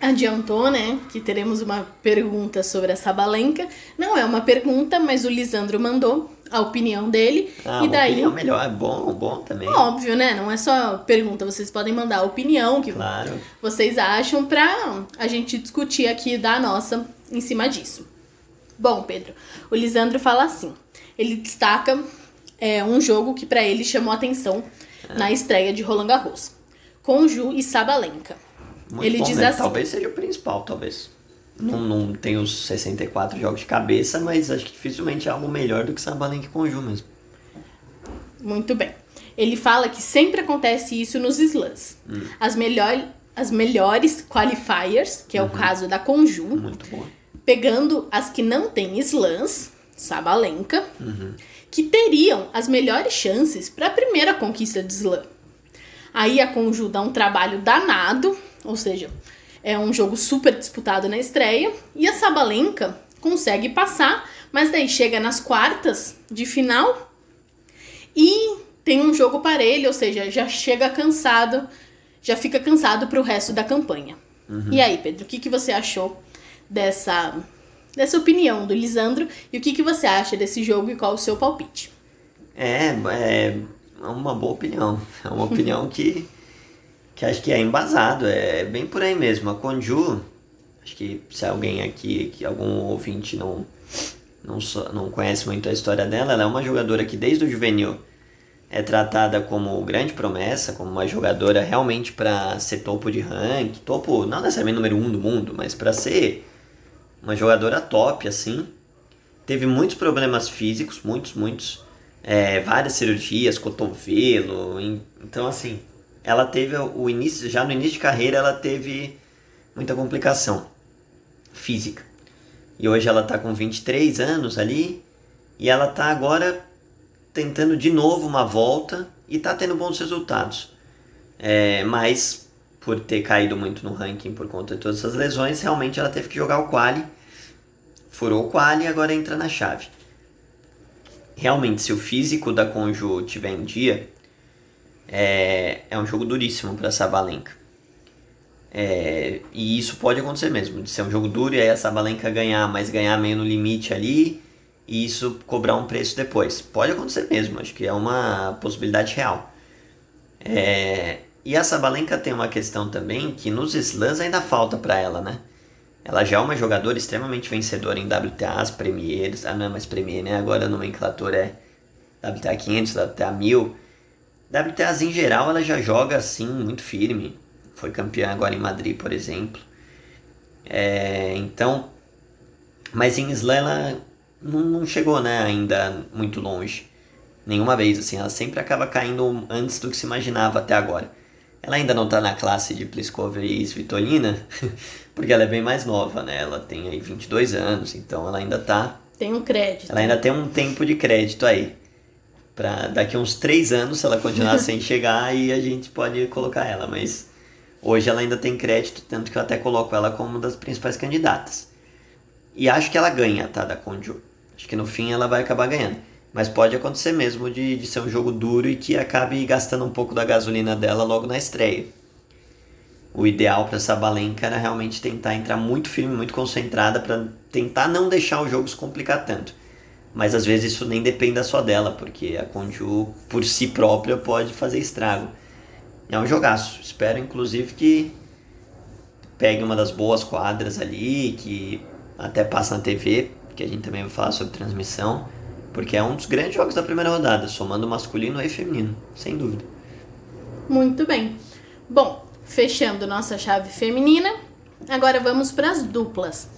adiantou, né, que teremos uma pergunta sobre a Sabalenka. Não é uma pergunta, mas o Lisandro mandou a opinião dele. Ah, e daí. Opinião melhor, é bom, bom também. Óbvio, né? Não é só pergunta, vocês podem mandar a opinião que claro. vocês acham pra a gente discutir aqui da nossa em cima disso. Bom, Pedro, o Lisandro fala assim: ele destaca é, um jogo que para ele chamou atenção ah. na estreia de Roland Garros. Conju e Sabalenka. Muito ele bom, diz né? assim. Talvez seja o principal, talvez. Não, não tem os 64 jogos de cabeça, mas acho que dificilmente é algo melhor do que Sabalenka com Ju mesmo. Muito bem. Ele fala que sempre acontece isso nos slams. Hum. As, melhor, as melhores qualifiers, que é uhum. o caso da Conju, Muito bom. pegando as que não têm slams, Sabalenka, uhum. que teriam as melhores chances para a primeira conquista de slam. Aí a Conju dá um trabalho danado ou seja, é um jogo super disputado na estreia. E a Sabalenka consegue passar, mas daí chega nas quartas de final e tem um jogo parelho, ou seja, já chega cansado, já fica cansado para o resto da campanha. Uhum. E aí, Pedro, o que, que você achou dessa, dessa opinião do Lisandro e o que, que você acha desse jogo e qual o seu palpite? É, é uma boa opinião. É uma opinião que que acho que é embasado, é bem por aí mesmo. A Conju, acho que se alguém aqui, que algum ouvinte não, não, não conhece muito a história dela, ela é uma jogadora que desde o juvenil é tratada como grande promessa, como uma jogadora realmente para ser topo de ranking, topo não necessariamente número um do mundo, mas para ser uma jogadora top assim. Teve muitos problemas físicos, muitos, muitos, é, várias cirurgias, cotovelo, então assim, ela teve o início, já no início de carreira ela teve muita complicação física. E hoje ela está com 23 anos ali e ela está agora tentando de novo uma volta e está tendo bons resultados. É, mas por ter caído muito no ranking por conta de todas essas lesões, realmente ela teve que jogar o quali, furou o quali e agora entra na chave. Realmente, se o físico da Conju tiver em dia, é, é um jogo duríssimo para Sabalenka. É, e isso pode acontecer mesmo, de ser um jogo duro e aí a Sabalenka ganhar, mas ganhar meio no limite ali e isso cobrar um preço depois. Pode acontecer mesmo, acho que é uma possibilidade real. É, e a Sabalenka tem uma questão também que nos slams ainda falta para ela, né? Ela já é uma jogadora extremamente vencedora em WTAs, Premiers, ah não é mais Premier, né? Agora a nomenclatura é WTA 500, WTA 1000. WTAs em geral ela já joga assim muito firme foi campeã agora em Madrid, por exemplo. É, então, mas em Slam ela não, não, chegou né, ainda muito longe. Nenhuma vez, assim, ela sempre acaba caindo antes do que se imaginava até agora. Ela ainda não está na classe de Pliskova e Svitolina, porque ela é bem mais nova, né? Ela tem aí 22 anos, então ela ainda está Tem um crédito. Ela ainda tem um tempo de crédito aí. Pra daqui uns 3 anos, se ela continuar sem chegar, aí a gente pode colocar ela, mas Hoje ela ainda tem crédito, tanto que eu até coloco ela como uma das principais candidatas. E acho que ela ganha, tá, da Conju. Acho que no fim ela vai acabar ganhando. Mas pode acontecer mesmo de, de ser um jogo duro e que acabe gastando um pouco da gasolina dela logo na estreia. O ideal para essa balenca era realmente tentar entrar muito firme, muito concentrada para tentar não deixar o jogo se complicar tanto. Mas às vezes isso nem depende só dela, porque a Conju por si própria pode fazer estrago. É um jogaço. Espero, inclusive, que pegue uma das boas quadras ali, que até passe na TV, que a gente também vai falar sobre transmissão, porque é um dos grandes jogos da primeira rodada, somando masculino e feminino, sem dúvida. Muito bem. Bom, fechando nossa chave feminina, agora vamos para as duplas.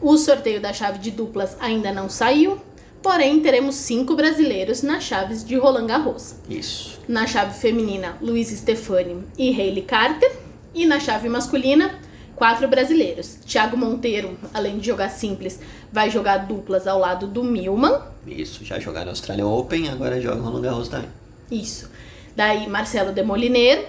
O sorteio da chave de duplas ainda não saiu, Porém, teremos cinco brasileiros nas chaves de Roland Garros. Isso. Na chave feminina, Luiz Stefani e Hayley Carter. E na chave masculina, quatro brasileiros. Thiago Monteiro, além de jogar simples, vai jogar duplas ao lado do Milman. Isso, já jogaram Australian Open, agora joga Roland Garros também. Isso. Daí Marcelo Demoliner.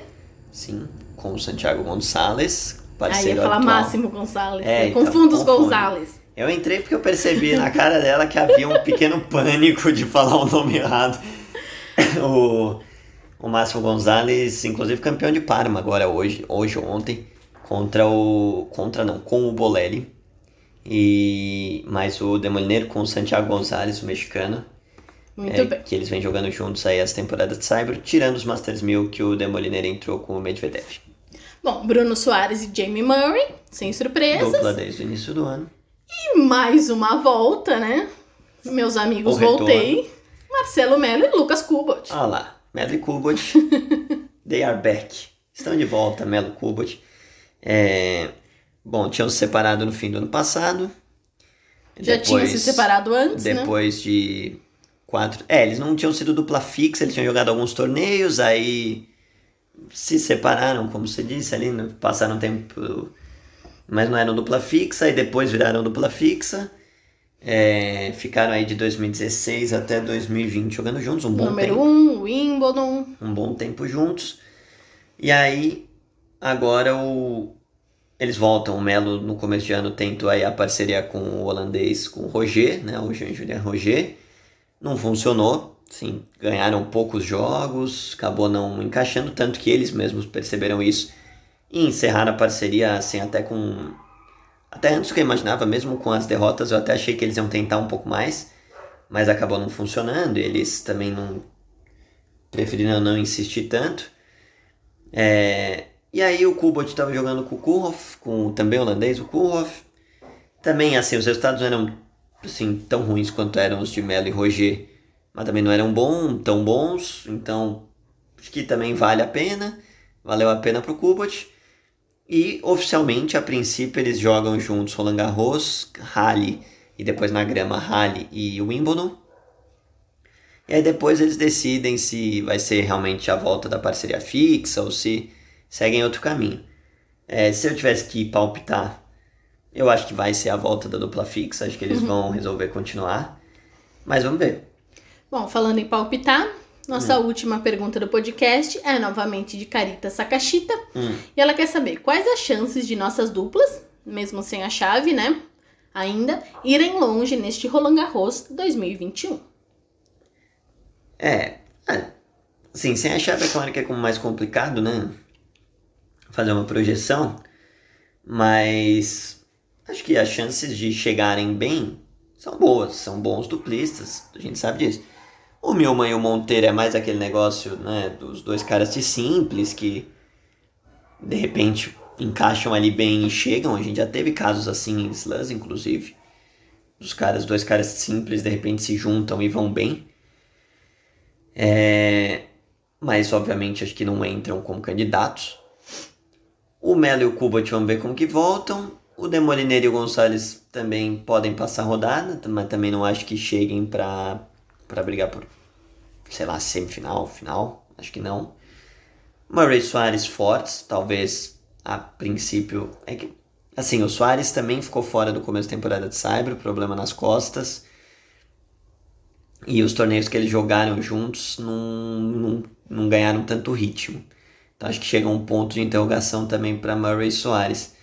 Sim, com o Santiago Gonçalves, Aí ia falar atual. Máximo Gonçalves. É, então, confundo os. Gonçalves. Eu entrei porque eu percebi na cara dela que havia um pequeno pânico de falar o nome errado. O, o Máximo Gonzalez, inclusive campeão de Parma agora hoje, hoje ontem, contra o contra não, com o Boleri. E mais o Demolineiro com o Santiago Gonzalez, o mexicano. Muito é, bem. Que eles vêm jogando juntos aí as temporadas de Cyber, tirando os Masters 1000 que o Demolineiro entrou com o Medvedev. Bom, Bruno Soares e Jamie Murray, sem surpresas. Dupla desde o início do ano. E mais uma volta, né? Meus amigos, O retorno. voltei. Marcelo Melo e Lucas Kubot. Olha lá, Melo e Kubot, they are back. Estão de volta, Melo e Kubot. É, bom, tinham se separado no fim do ano passado. Já tinha se separado antes, né? Depois de quatro... É, eles não tinham sido dupla fixa, eles tinham jogado alguns torneios, aí se separaram, como você disse ali, né? passaram tempo... Mas não eram dupla fixa, e depois viraram dupla fixa. É, ficaram aí de 2016 até 2020 jogando juntos, um bom Número tempo 1, um, Wimbledon. um bom tempo juntos. E aí, agora o... eles voltam. O Melo, no começo de ano, tentou aí a parceria com o holandês, com o Roger, né? O Jean-Julien Roger. Não funcionou. Sim, ganharam poucos jogos, acabou não encaixando, tanto que eles mesmos perceberam isso e encerraram a parceria, assim, até com. Até antes do que eu imaginava, mesmo com as derrotas, eu até achei que eles iam tentar um pouco mais, mas acabou não funcionando. Eles também não preferiram não insistir tanto. É, e aí o Kubot estava jogando com o Kurhoff, com também holandês, o Kurhoff. Também, assim, os resultados não eram assim, tão ruins quanto eram os de Melo e Roger, mas também não eram bom, tão bons, então acho que também vale a pena, valeu a pena pro Kubot. E oficialmente, a princípio, eles jogam juntos Roland Garros, Rally e depois na grama Rally e Wimbledon. E aí depois eles decidem se vai ser realmente a volta da parceria fixa ou se seguem outro caminho. É, se eu tivesse que palpitar, eu acho que vai ser a volta da dupla fixa, acho que eles uhum. vão resolver continuar. Mas vamos ver. Bom, falando em palpitar, nossa hum. última pergunta do podcast é novamente de Carita Sakashita. Hum. E ela quer saber quais as chances de nossas duplas, mesmo sem a chave, né? Ainda, irem longe neste Roland Garros 2021. É, é, sim, sem a chave é claro que é como mais complicado, né? Fazer uma projeção, mas acho que as chances de chegarem bem são boas, são bons duplistas, a gente sabe disso. O Milman e o Monteiro é mais aquele negócio, né, dos dois caras de simples que de repente encaixam ali bem e chegam. A gente já teve casos assim em slams, inclusive. Dos caras, dois caras simples de repente se juntam e vão bem. É... Mas obviamente acho que não entram como candidatos. O Melo e o Kubat vamos ver como que voltam. O Demolineiro e o Gonçalves também podem passar rodada, mas também não acho que cheguem para para brigar por, sei lá, semifinal, final, acho que não. Murray Soares fortes, talvez a princípio. É que, assim, o Soares também ficou fora do começo da temporada de Cyber, problema nas costas. E os torneios que eles jogaram juntos não, não, não ganharam tanto ritmo. Então acho que chega um ponto de interrogação também para Murray Soares.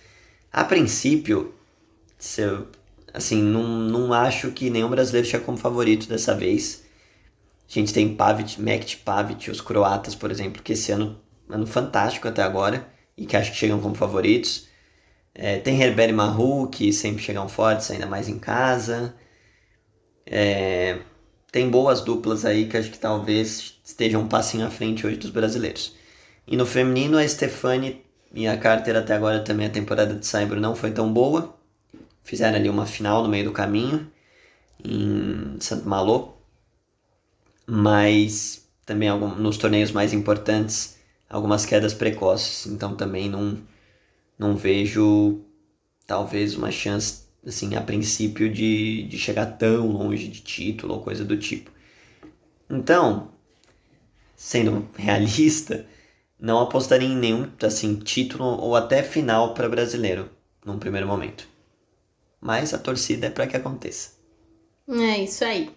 A princípio, se eu, assim, não, não acho que nenhum brasileiro chega como favorito dessa vez. A gente tem Pavic, Mekt Pavic, os croatas, por exemplo, que esse ano, ano fantástico até agora e que acho que chegam como favoritos. É, tem Herbert e Mahu, que sempre chegam fortes, ainda mais em casa. É, tem boas duplas aí que acho que talvez estejam um passinho à frente hoje dos brasileiros. E no feminino, a Stefani e a Carter até agora também a temporada de Saibro não foi tão boa fizeram ali uma final no meio do caminho em Santo Malo, mas também algum, nos torneios mais importantes algumas quedas precoces, então também não, não vejo talvez uma chance assim a princípio de, de chegar tão longe de título ou coisa do tipo. Então, sendo realista, não apostaria em nenhum assim título ou até final para brasileiro num primeiro momento mas a torcida é para que aconteça. É isso aí.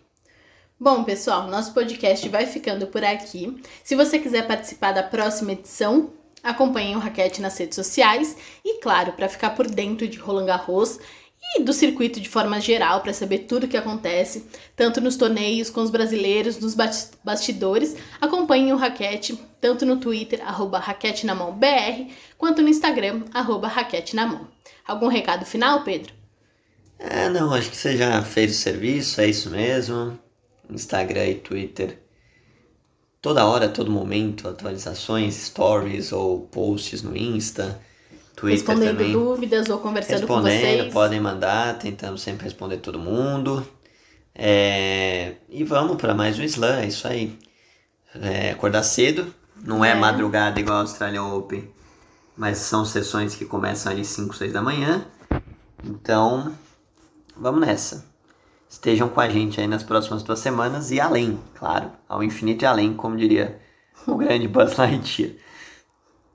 Bom, pessoal, nosso podcast vai ficando por aqui. Se você quiser participar da próxima edição, acompanhe o Raquete nas redes sociais e, claro, para ficar por dentro de Roland Garros e do circuito de forma geral, para saber tudo o que acontece, tanto nos torneios, com os brasileiros, nos bastidores, acompanhe o Raquete tanto no Twitter, arroba Raquete na Mão BR, quanto no Instagram, arroba Raquete na Mão. Algum recado final, Pedro? É, não, acho que você já fez o serviço, é isso mesmo. Instagram e Twitter. Toda hora, todo momento, atualizações, stories ou posts no Insta. Twitter Respondendo também. dúvidas ou conversando com vocês. podem mandar, tentando sempre responder todo mundo. É... E vamos para mais um slam, é isso aí. É, acordar cedo, não é. é madrugada igual a Australian Open, mas são sessões que começam ali 5, 6 da manhã. Então, vamos nessa. Estejam com a gente aí nas próximas duas semanas e além, claro, ao infinito e além, como diria o grande Buzz Lightyear.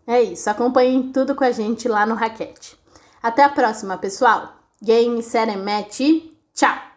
É isso, acompanhem tudo com a gente lá no Raquete. Até a próxima, pessoal. Game, série, match, tchau!